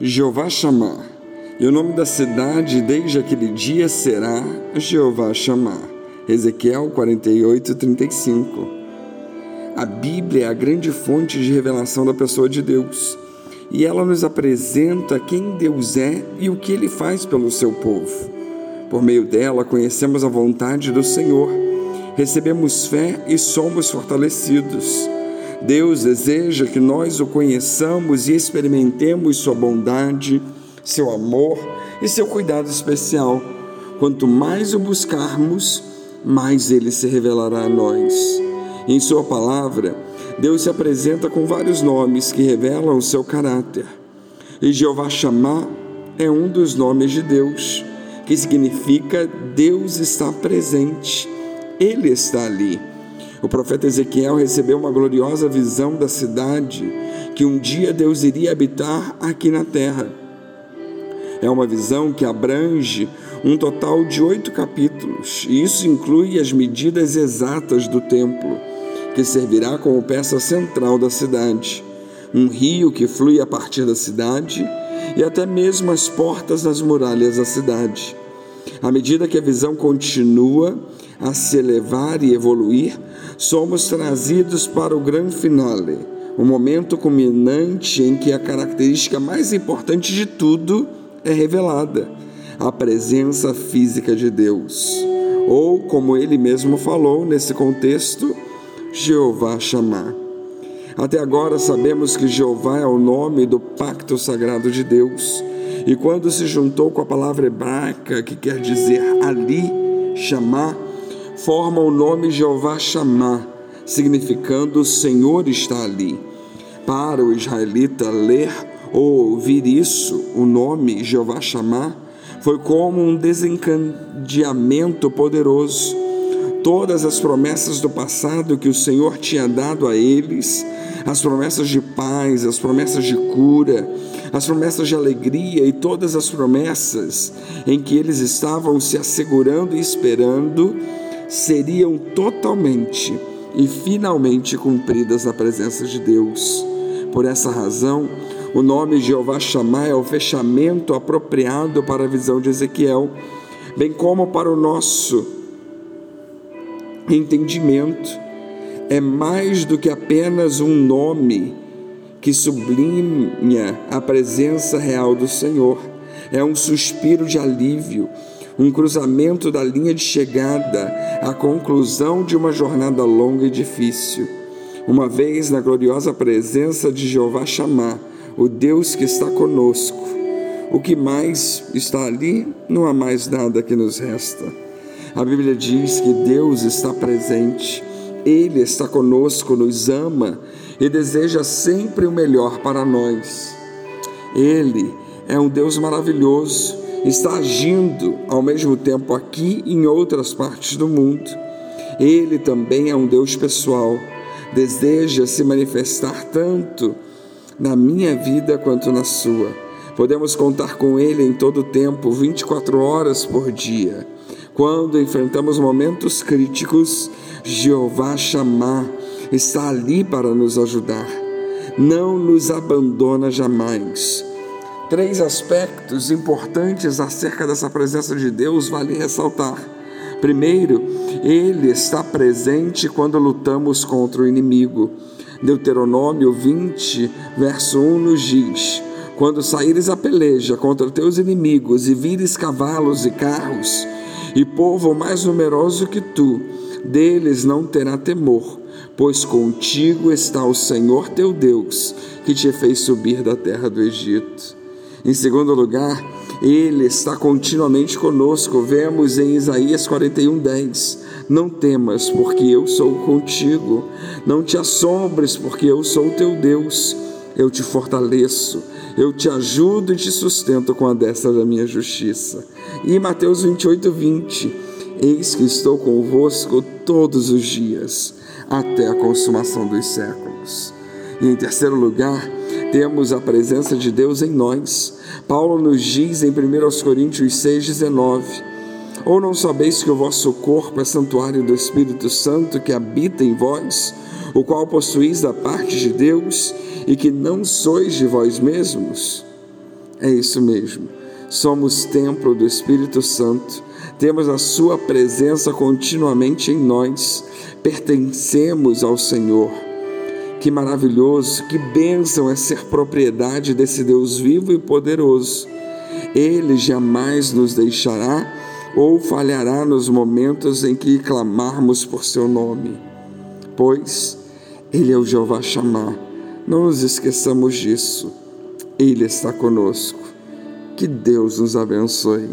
Jeová chamar. E o nome da cidade desde aquele dia será Jeová chamar. Ezequiel 48, 35. A Bíblia é a grande fonte de revelação da pessoa de Deus. E ela nos apresenta quem Deus é e o que ele faz pelo seu povo. Por meio dela, conhecemos a vontade do Senhor, recebemos fé e somos fortalecidos. Deus deseja que nós o conheçamos e experimentemos sua bondade, seu amor e seu cuidado especial. Quanto mais o buscarmos, mais ele se revelará a nós. Em sua palavra, Deus se apresenta com vários nomes que revelam o seu caráter. E Jeová Chamar é um dos nomes de Deus, que significa Deus está presente. Ele está ali. O profeta Ezequiel recebeu uma gloriosa visão da cidade que um dia Deus iria habitar aqui na terra. É uma visão que abrange um total de oito capítulos, e isso inclui as medidas exatas do templo, que servirá como peça central da cidade. Um rio que flui a partir da cidade e até mesmo as portas das muralhas da cidade. À medida que a visão continua a se elevar e evoluir, somos trazidos para o grande finale, o momento culminante em que a característica mais importante de tudo é revelada: a presença física de Deus. Ou, como ele mesmo falou nesse contexto, Jeová chamar. Até agora sabemos que Jeová é o nome do pacto sagrado de Deus. E quando se juntou com a palavra hebraica, que quer dizer ali, chamar, forma o nome Jeová chamar, significando o Senhor está ali. Para o israelita ler ou ouvir isso, o nome Jeová chamar, foi como um desencadeamento poderoso. Todas as promessas do passado que o Senhor tinha dado a eles, as promessas de paz, as promessas de cura, as promessas de alegria e todas as promessas em que eles estavam se assegurando e esperando, seriam totalmente e finalmente cumpridas na presença de Deus. Por essa razão, o nome Jeová Shammah é o fechamento apropriado para a visão de Ezequiel, bem como para o nosso entendimento. É mais do que apenas um nome que sublinha a presença real do Senhor. É um suspiro de alívio, um cruzamento da linha de chegada, a conclusão de uma jornada longa e difícil. Uma vez na gloriosa presença de Jeová chamar, o Deus que está conosco, o que mais está ali, não há mais nada que nos resta. A Bíblia diz que Deus está presente, Ele está conosco, nos ama e deseja sempre o melhor para nós. Ele é um Deus maravilhoso está agindo ao mesmo tempo aqui e em outras partes do mundo. Ele também é um Deus pessoal, deseja se manifestar tanto na minha vida quanto na sua. Podemos contar com Ele em todo o tempo, 24 horas por dia. Quando enfrentamos momentos críticos, Jeová chamar está ali para nos ajudar. Não nos abandona jamais Três aspectos importantes acerca dessa presença de Deus vale ressaltar. Primeiro, Ele está presente quando lutamos contra o inimigo. Deuteronômio 20, verso 1 nos diz: Quando saíres a peleja contra teus inimigos e vires cavalos e carros, e povo mais numeroso que tu, deles não terá temor, pois contigo está o Senhor teu Deus, que te fez subir da terra do Egito. Em segundo lugar, Ele está continuamente conosco. Vemos em Isaías 41, 10. Não temas, porque eu sou contigo. Não te assombres, porque eu sou teu Deus. Eu te fortaleço, eu te ajudo e te sustento com a destra da minha justiça. E Mateus 28, 20. Eis que estou convosco todos os dias, até a consumação dos séculos. E em terceiro lugar, temos a presença de Deus em nós. Paulo nos diz em 1 Coríntios 6,19: Ou não sabeis que o vosso corpo é santuário do Espírito Santo que habita em vós, o qual possuís da parte de Deus, e que não sois de vós mesmos? É isso mesmo. Somos templo do Espírito Santo, temos a Sua presença continuamente em nós, pertencemos ao Senhor. Que maravilhoso, que bênção é ser propriedade desse Deus vivo e poderoso. Ele jamais nos deixará ou falhará nos momentos em que clamarmos por seu nome, pois Ele é o Jeová chamar. Não nos esqueçamos disso. Ele está conosco. Que Deus nos abençoe.